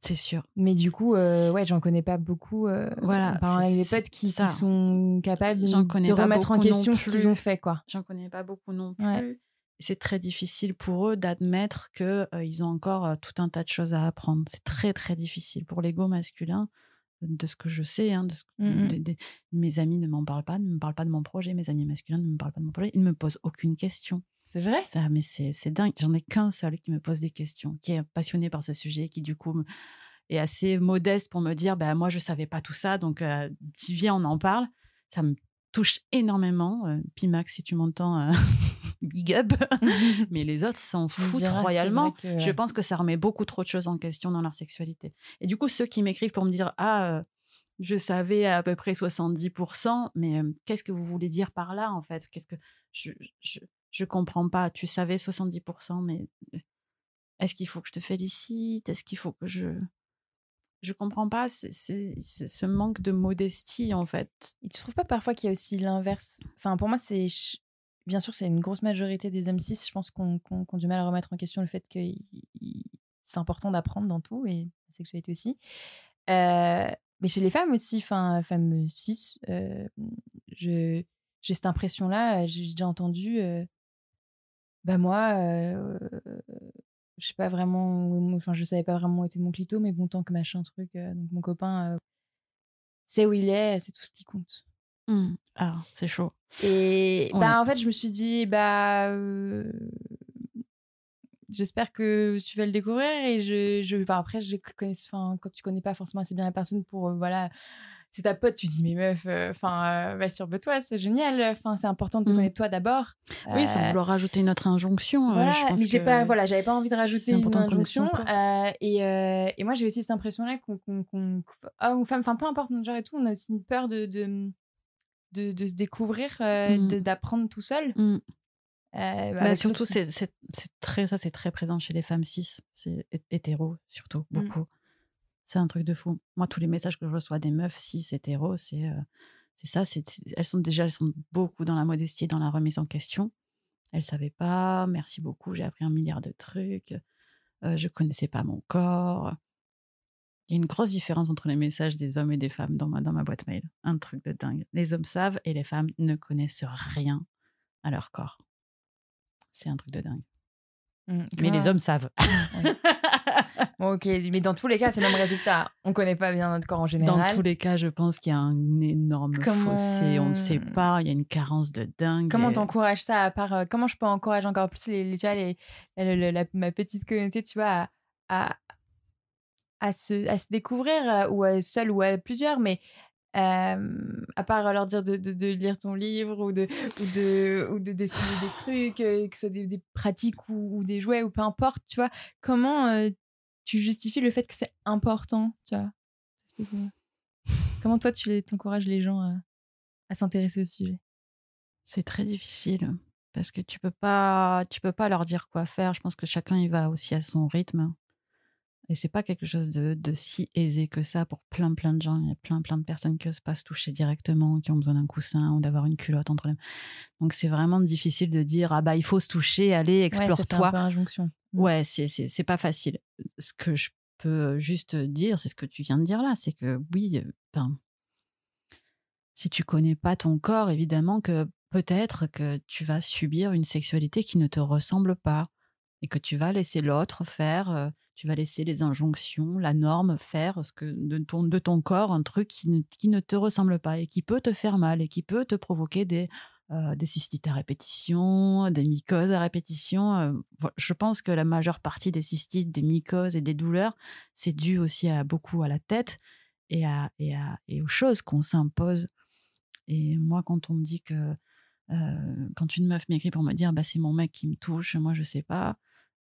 c'est sûr. mais du coup ouais j'en connais pas beaucoup Voilà, c'est- avec des potes qui, sont capables de remettre en question ce qu'ils ont fait quoi J'en connais pas beaucoup non plus. Ouais. C'est très difficile pour eux d'admettre que euh, ils ont encore euh, tout un tas de choses à apprendre. C'est très très difficile pour l'ego masculin. De ce que je sais, hein, de ce des- mes amis ne m'en parlent pas, ne me parlent pas de mon projet. Mes amis masculins ne me parlent pas de mon projet. Ils ne me posent aucune question. c'est vrai? Ça, mais c'est dingue. J'en ai qu'un seul qui me pose des questions, qui est passionné par ce sujet, qui du coup me- est assez modeste pour me dire, bah moi je savais pas tout ça, donc euh, viens on en parle. Ça me touche énormément. Euh, Pimax, si tu m'entends, euh, big up. mais les autres s'en foutent royalement. que, Je ouais. pense que ça remet beaucoup trop de choses en question dans leur sexualité. Et du coup, ceux qui m'écrivent pour me dire Ah, euh, je savais à peu près 70%, mais euh, qu'est-ce que vous voulez dire par là, en fait? Qu'est-ce que je, je, je comprends pas. Tu savais 70%, mais euh, est-ce qu'il faut que je te félicite? Est-ce qu'il faut que je. Je comprends pas c'est- ce manque de modestie, en fait. Et tu trouves pas parfois qu'il y a aussi l'inverse Enfin, pour moi, c'est. ch- Bien sûr, c'est une grosse majorité des hommes cis. Je pense qu'on a du mal à remettre en question le fait que c'est important d'apprendre dans tout et la sexualité aussi. Euh, mais chez les femmes aussi, femmes cis, euh, j'ai cette impression-là. J'ai déjà entendu, bah moi, je sais pas vraiment, enfin je savais pas vraiment où était mon clito, mais bon tant que machin truc, donc mon copain sait où il est, c'est tout ce qui compte. Mmh. Ah, c'est chaud. Et bah en fait je me suis dit bah j'espère que tu vas le découvrir et je, je après je connais quand tu connais pas forcément assez bien la personne pour voilà c'est ta pote, tu dis mais meuf, euh, enfin, euh, va sur toi, c'est génial. Enfin, c'est important de te mmh. connaître toi d'abord. Oui, sans euh, vouloir rajouter une autre injonction. Voilà, je pense mais j'ai pas, voilà, j'avais pas envie de rajouter une injonction. et, et moi, j'ai aussi cette impression-là qu'on, qu'on, homme ou femme, enfin, peu importe notre genre et tout, on a aussi une peur de, de, de, de se découvrir, mmh. d'apprendre tout seul. Mmh. Bah, surtout, c'est, très ça, c'est très présent chez les femmes cis, c'est hétéro surtout beaucoup. C'est un truc de fou. Moi, tous les messages que je reçois des meufs cis hétéros, c'est euh, c'est ça. C'est, elles sont déjà, elles sont beaucoup dans la modestie, dans la remise en question. Elles savaient pas. Merci beaucoup. J'ai appris un milliard de trucs. Euh, je connaissais pas mon corps. Il y a une grosse différence entre les messages des hommes et des femmes dans ma, dans ma boîte mail. Un truc de dingue. Les hommes savent et les femmes ne connaissent rien à leur corps. C'est un truc de dingue. Mmh, mais les hommes savent. ok, mais dans tous les cas, c'est le même résultat. On connaît pas bien notre corps en général. Dans tous les cas, je pense qu'il y a un énorme fossé. On ne sait pas. Il y a une carence de dingue. Comment t'encourages ça à part euh, Comment je peux encourager encore plus les, les, les, ma petite communauté, tu vois, à, à, se, à se découvrir euh, ou à seul ou à plusieurs, mais euh, à part leur dire de, de, lire ton livre ou de ou de ou de dessiner des trucs que ce soit des, des pratiques ou, ou, des jouets ou peu importe tu vois comment tu justifies le fait que c'est important, tu vois. Comment toi, tu encourages les gens à, s'intéresser au sujet? C'est très difficile parce que tu peux pas, tu peux pas leur dire quoi faire. Je pense que chacun il va aussi à son rythme. Et c'est pas quelque chose de, si aisé que ça pour plein plein de gens. Il y a plein plein de personnes qui osent pas se toucher directement, qui ont besoin d'un coussin ou d'avoir une culotte entre les mains. Donc c'est vraiment difficile de dire ah bah il faut se toucher, allez explore-toi. Ouais, injonction. Mmh. Ouais, c'est c'est pas facile. Ce que je peux juste dire, c'est ce que tu viens de dire là, c'est que oui, enfin, si tu connais pas ton corps, évidemment que peut-être que tu vas subir une sexualité qui ne te ressemble pas et que tu vas laisser l'autre faire, tu vas laisser les injonctions, la norme faire ce que de ton, de ton corps un truc qui ne, qui ne te ressemble pas et qui peut te faire mal et qui peut te provoquer des, des cystites à répétition, des mycoses à répétition. je pense que la majeure partie des cystites, des mycoses et des douleurs, c'est dû aussi à beaucoup à la tête et, à, et, à, et aux choses qu'on s'impose. Et moi, quand on me dit que quand une meuf m'écrit pour me dire bah c'est mon mec qui me touche, moi je sais pas,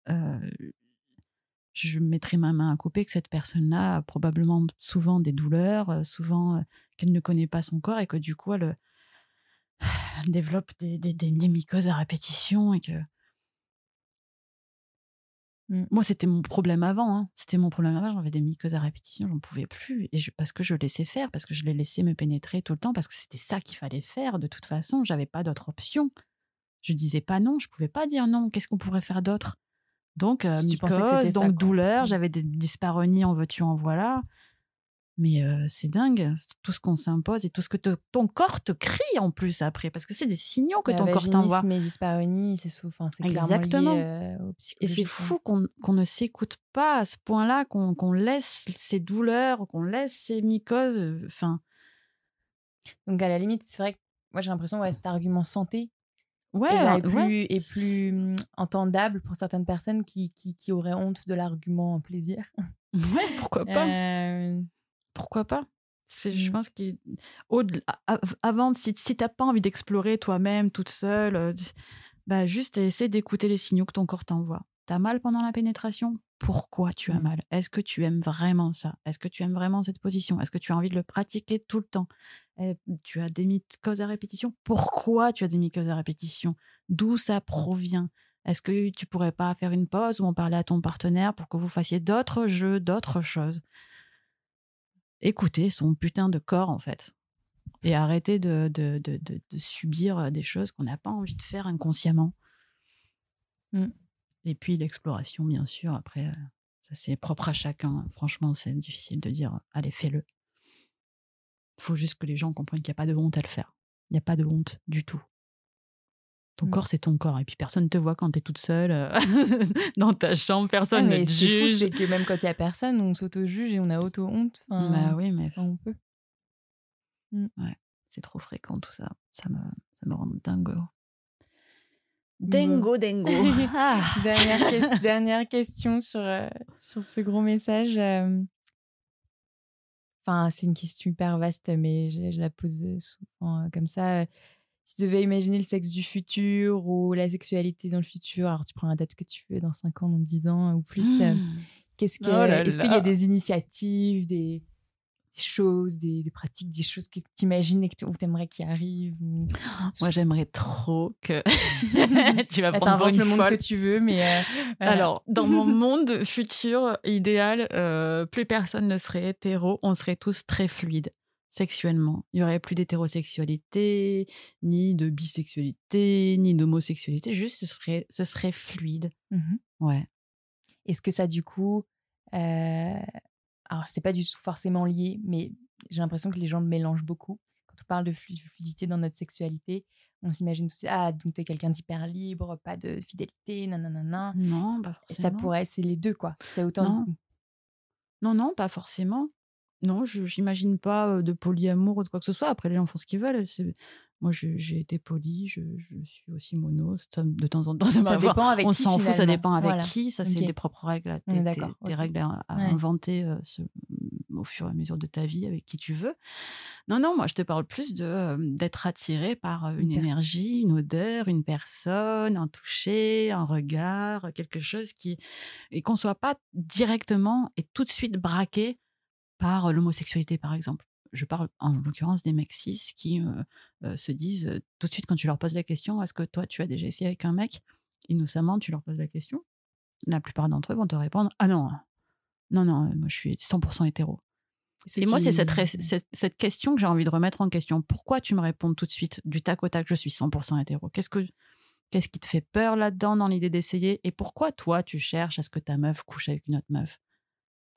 je mettrai ma main à couper que cette personne-là a probablement souvent des douleurs, souvent qu'elle ne connaît pas son corps et que du coup elle, développe des, des, des, mycoses à répétition et que. Mmh. Moi, c'était mon problème avant. Hein. C'était mon problème avant. J'avais des mycoses à répétition, j'en pouvais plus. Et parce que je laissais faire, parce que je les laissais me pénétrer tout le temps, parce que c'était ça qu'il fallait faire. De toute façon, j'avais pas d'autre option. Je disais pas non, je pouvais pas dire non. Qu'est-ce qu'on pourrait faire d'autre? Donc, euh, mycose, donc douleur, mmh. j'avais des dysparonies, en veux-tu, en voilà. Mais c'est dingue, tout ce qu'on s'impose et tout ce que ton corps te crie en plus après, parce que c'est des signaux que ton corps t'envoie. Mais dyspareunie, c'est souvent, c'est Exactement. Lié, et c'est fou qu'on ne s'écoute pas à ce point-là, qu'on laisse ces douleurs, qu'on laisse ces mycoses. Enfin. Donc à la limite, c'est vrai que moi j'ai l'impression que cet argument santé ouais, est plus, est plus mmh, entendable pour certaines personnes qui, qui, qui auraient honte de l'argument plaisir. Ouais, pourquoi pas pourquoi pas je mmh. pense qu'avant, si, si t'as pas envie d'explorer toi-même toute seule, euh, bah juste essaie d'écouter les signaux que ton corps t'envoie. T'as mal pendant la pénétration? Pourquoi tu as mal? Est-ce que tu aimes vraiment ça? Est-ce que tu aimes vraiment cette position? Est-ce que tu as envie de le pratiquer tout le temps? Eh, Tu as des mycoses à répétition? Pourquoi tu as des mycoses à répétition? D'où ça provient? Est-ce que tu pourrais pas faire une pause ou en parler à ton partenaire pour que vous fassiez d'autres jeux, d'autres choses? Écouter son putain de corps, en fait. Et arrêter de subir euh, des choses qu'on n'a pas envie de faire inconsciemment. Mmh. Et puis l'exploration, bien sûr, après, ça c'est propre à chacun. Franchement, c'est difficile de dire, allez, fais-le. Il faut juste que les gens comprennent qu'il n'y a pas de honte à le faire. Il n'y a pas de honte du tout. Ton Mm. corps, c'est ton corps. Et puis, personne ne te voit quand tu es toute seule euh, dans ta chambre. Personne Ah, ne te juge. c'est que même quand il y a personne, on s'auto-juge et on a auto-honte. Enfin, Bah oui, mais enfin, on peut. c'est trop fréquent tout ça. Ça me, ça me rend dingo. Dingo, dingo. Ah. Dernière, ques- dernière question sur, euh, sur ce gros message. euh. Enfin, c'est une question hyper vaste, mais je, je la pose souvent euh, comme ça. Si tu devais imaginer le sexe du futur ou la sexualité dans le futur, alors tu prends la date que tu veux, dans 5 ans, dans 10 ans ou plus, Mmh. qu'est-ce que, Oh est-ce qu'il y a des initiatives, des, des choses, des, des pratiques, des choses que tu imagines et que tu aimerais qu'il arrive ou... Moi, j'aimerais trop que. tu vas prendre le monde folle. que tu veux, mais. euh, voilà. Alors, dans mon monde futur idéal, euh, plus personne ne serait hétéro, on serait tous très fluides sexuellement. Il y aurait plus d'hétérosexualité, ni de bisexualité, ni d'homosexualité. Juste, ce serait, ce serait fluide. Mhm. Ouais. Est-ce que ça, du coup. euh, Alors, c'est pas du tout forcément lié, mais j'ai l'impression que les gens le mélangent beaucoup. Quand on parle de flu- de fluidité dans notre sexualité, on s'imagine tout de suite, ah, donc t'es quelqu'un d'hyper libre, pas de fidélité, nanana. Non, pas forcément. ça pourrait, c'est les deux, quoi. C'est autant. Non. Non, non, pas forcément. Non, je j'imagine pas euh, de polyamour ou de quoi que ce soit. Après, les gens font ce qu'ils veulent. Moi, j'ai été poly, je, je suis aussi mono. De temps en temps, ça dépend avec On qui, s'en fout, ça dépend avec Voilà. qui. Ça, c'est Ok. des propres règles, à- On est des, règles à, à Ouais. inventer euh, ce- au fur et à mesure de ta vie avec qui tu veux. Non, non, moi, je te parle plus de euh, d'être attiré par euh, une énergie, une odeur, une personne, un toucher, un regard, quelque chose qui et qu'on soit pas directement et tout de suite braqué par l'homosexualité, par exemple. Je parle en l'occurrence des mecs cis qui se disent tout de suite quand tu leur poses la question est-ce que toi tu as déjà essayé avec un mec? Innocemment, tu leur poses la question. La plupart d'entre eux vont te répondre ah non, non, non, moi je suis 100% hétéro. Ce Et moi, c'est cette, cette, cette question que j'ai envie de remettre en question. Pourquoi tu me réponds tout de suite, du tac au tac, je suis 100% hétéro? Qu'est-ce que qu'est-ce qui te fait peur là-dedans, dans l'idée d'essayer? Et pourquoi toi, tu cherches à ce que ta meuf couche avec une autre meuf?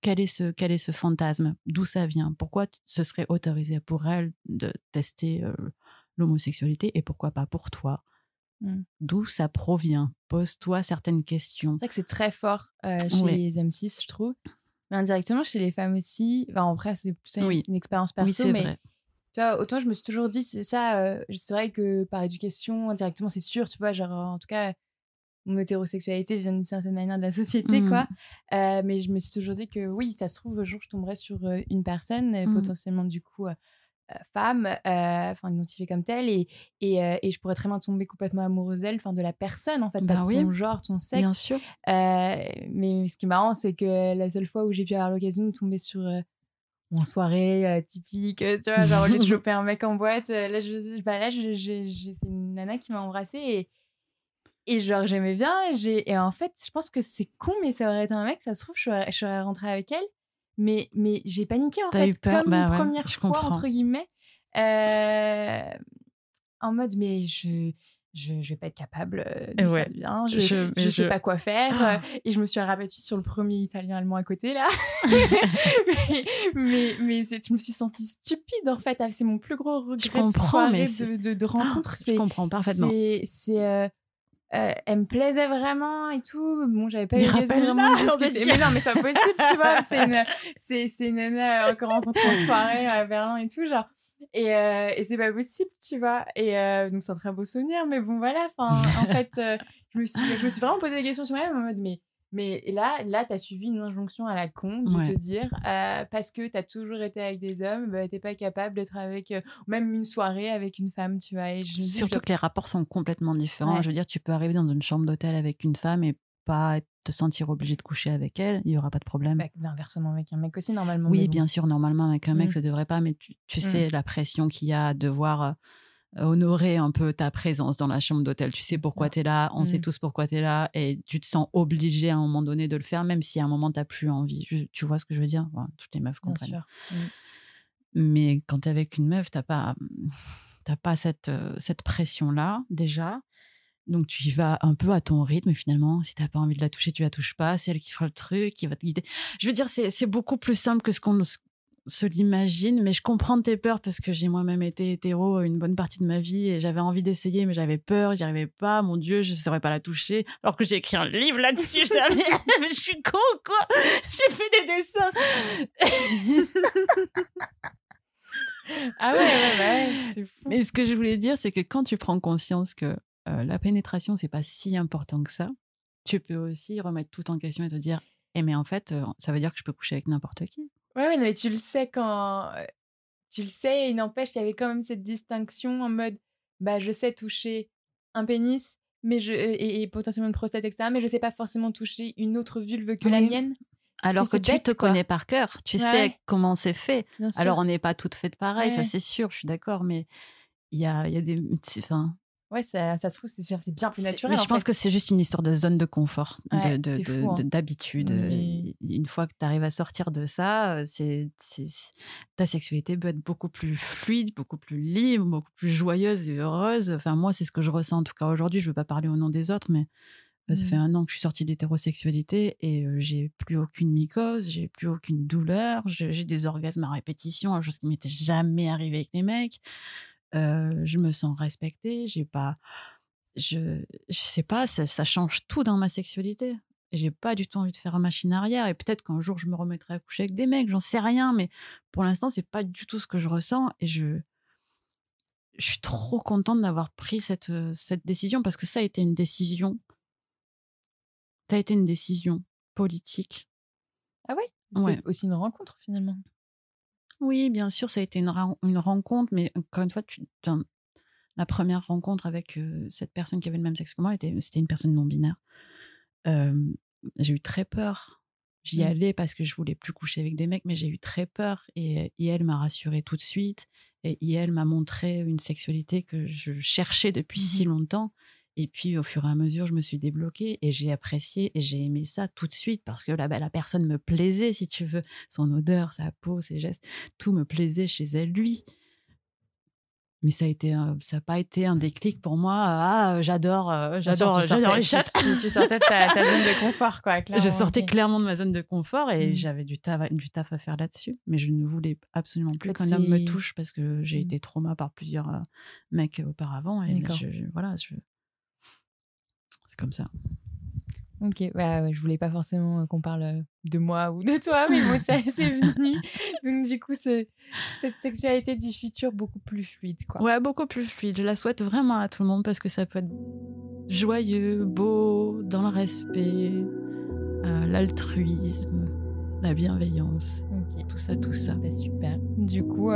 Quel est, ce, quel est ce fantasme? D'où ça vient? Pourquoi ce serait autorisé pour elle de tester euh, l'homosexualité et pourquoi pas pour toi? Mm. D'où ça provient? Pose-toi certaines questions. C'est vrai que c'est très fort euh, chez les hommes cis, je trouve. Mais indirectement, chez les femmes aussi. Enfin, après, c'est plus une, Oui. une expérience perso. oui, c'est mais vrai. Tu vois, autant je me suis toujours dit, c'est ça, euh, c'est vrai que par éducation, indirectement, c'est sûr, tu vois, genre, en tout cas, mon hétérosexualité vient d'une certaine manière de la société, Mhm. quoi. Euh, mais je me suis toujours dit que oui, ça se trouve, un jour, je tomberais sur euh, une personne, euh, Mhm. potentiellement, du coup, euh, femme, euh, enfin, identifiée comme telle, et, et, et je pourrais très bien tomber complètement amoureuse d'elle, enfin, de la personne, en fait, Bah pas de oui. son genre, son sexe. Bien sûr. Mais ce qui est marrant, c'est que la seule fois où j'ai pu avoir l'occasion de tomber sur en soirée euh, typique, euh, tu vois, genre au lieu de choper un mec en boîte, euh, là, je, bah, là je, je- je- c'est une nana qui m'a embrassée et, et genre j'aimais bien. Et, en fait, je pense que c'est con, mais ça aurait été un mec, ça se trouve, je serais, je serais rentrée avec elle. Mais, mais j'ai paniqué en fait, eu peur? comme Bah une ouais, première je fois, comprends. entre guillemets. euh, en mode, mais je, je, je vais pas être capable euh, de Ouais. faire bien, je, Je- je, mais sais je- pas quoi faire. Ah. euh, et je me suis rabattue sur le premier italien-allemand à côté, là. mais mais, mais je me suis sentie stupide, en fait. Ah, C'est mon plus gros regret de comprends, soirée mais de, de rencontre. Je comprends parfaitement. c'est- c'est, euh, euh, elle me plaisait vraiment et tout. Bon, j'avais pas eu l'occasion vraiment de discuter. Mais non, mais c'est pas possible, tu vois. C'est une, c'est, c'est une nana euh, que rencontrée en soirée à Berlin et tout, genre. Et, euh, et c'est pas possible, tu vois. Et euh, donc, c'est un très beau souvenir. Mais bon, voilà. Enfin, en fait, je, me suis, je me suis vraiment posé des questions sur moi-même en mode, mais. Mais là, là tu as suivi une injonction à la con de Ouais. te dire, euh, parce que tu as toujours été avec des hommes, bah, t'es pas capable d'être avec, euh, même une soirée avec une femme, tu vois. Et je je Surtout que les rapports sont complètement différents. Ouais. Je veux dire, tu peux arriver dans une chambre d'hôtel avec une femme et pas te sentir obligé de coucher avec elle. Il y aura pas de problème. Bah, inversement avec un mec aussi, normalement. oui, bon. bien sûr, normalement, avec un mec, Mm. ça devrait pas, mais tu, tu Mm. sais la pression qu'il y a à devoir honorer un peu ta présence dans la chambre d'hôtel. Tu sais pourquoi tu es là, on sait Mm. tous pourquoi tu es là, et tu te sens obligé à un moment donné de le faire, même si à un moment, tu plus envie. Je- tu vois ce que je veux dire? Toutes les meufs Bien comprennent. sûr. Mm. Mais quand tu es avec une meuf, tu pas, t'as pas cette, euh, cette pression-là, déjà. Donc, tu y vas un peu à ton rythme, finalement. Si t'as pas envie de la toucher, tu la touches pas. C'est elle qui fera le truc, qui va te guider. Je veux dire, c'est c'est beaucoup plus simple que ce qu'on se l'imagine, mais je comprends tes peurs parce que j'ai moi-même été hétéro une bonne partie de ma vie et j'avais envie d'essayer, mais j'avais peur, j'y arrivais pas. Mon Dieu, je ne saurais pas la toucher. Alors que j'ai écrit un livre là-dessus, je, ah, mais, je suis con, quoi? J'ai fait des dessins. ah ouais, ouais, ouais, c'est fou. Mais ce que je voulais dire, c'est que quand tu prends conscience que euh, la pénétration, c'est pas si important que ça, tu peux aussi remettre tout en question et te dire, eh mais en fait, euh, ça veut dire que je peux coucher avec n'importe qui. Ouais, mais tu le sais quand. Tu le sais, et n'empêche, il y avait quand même cette distinction en mode bah, je sais toucher un pénis mais je, et, potentiellement une prostate, etc. Mais je sais pas forcément toucher une autre vulve que la mienne. Alors que tu te connais par cœur, tu sais comment c'est fait. Alors on n'est pas toutes faites pareil, ça c'est sûr, je suis d'accord, mais il y a, y a des. Enfin, Ouais, ça, ça se trouve, c'est bien plus naturel. Mais je pense que c'est juste une histoire de zone de confort, hein. d'habitude. De, Une fois que tu arrives à sortir de ça, c'est ta sexualité peut être beaucoup plus fluide, beaucoup plus libre, beaucoup plus joyeuse et heureuse. Enfin, moi, c'est ce que je ressens en tout cas aujourd'hui. Je ne veux pas parler au nom des autres, mais bah, ça fait mmh. un an que je suis sortie de l'hétérosexualité et j'ai plus aucune mycose, j'ai plus aucune douleur, j'ai des orgasmes à répétition, chose qui m'était jamais arrivé avec les mecs je me sens respectée, j'ai pas, je, je sais pas, ça, change tout dans ma sexualité. Et j'ai pas du tout envie de faire un machine arrière. Et peut-être qu'un jour je me remettrai à coucher avec des mecs, j'en sais rien, mais pour l'instant c'est pas du tout ce que je ressens. Et je, je suis trop contente d'avoir pris cette, cette décision parce que ça a été une décision. Ça a été une décision politique. Ah oui C'est aussi une rencontre finalement. Oui, bien sûr, ça a été une, une rencontre, mais encore une fois, tu, la première rencontre avec cette personne qui avait le même sexe que moi, c'était une personne non binaire. j'ai eu très peur. J'y mmh. allais parce que je voulais plus coucher avec des mecs, mais j'ai eu très peur. Et, et elle m'a rassurée tout de suite. Et, et elle m'a montré une sexualité que je cherchais depuis si mmh longtemps. Et puis, au fur et à mesure, je me suis débloquée et j'ai apprécié et j'ai aimé ça tout de suite parce que la, la personne me plaisait, si tu veux. Son odeur, sa peau, ses gestes, tout me plaisait chez elle, lui. Mais ça a été, ça n'a pas été un déclic pour moi. Ah, j'adore, euh, j'adore, j'adore les chats. Tu, sortais de ta, zone de confort, quoi. Clairement, je sortais clairement de ma zone de confort et mmh. j'avais du taf, du taf à faire là-dessus. Mais je ne voulais absolument plus qu'un homme me touche parce que j'ai mmh. été trauma par plusieurs euh, mecs auparavant. Et je, voilà, je, c'est comme ça. Ok, ouais, je voulais pas forcément euh, qu'on parle euh, de moi ou de toi, mais moi, c'est venu. Donc, du coup, cette sexualité du futur beaucoup plus fluide, quoi. Ouais, beaucoup plus fluide. Je la souhaite vraiment à tout le monde parce que ça peut être joyeux, beau, dans le respect, euh, l'altruisme, la bienveillance. Tout ça, tout ça. Bah, super. Du coup,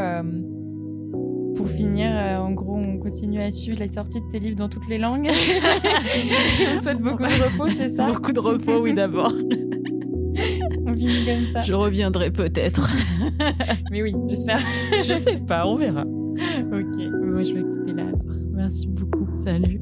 pour finir, euh, en gros, on continue à suivre la sortie de tes livres dans toutes les langues. on souhaite beaucoup de repos, c'est ça? Beaucoup de repos, oui, d'abord. on finit comme ça. Je reviendrai peut-être. Mais oui, j'espère. je sais pas, on verra. Ok, moi je vais écouter là alors. Merci beaucoup. Salut.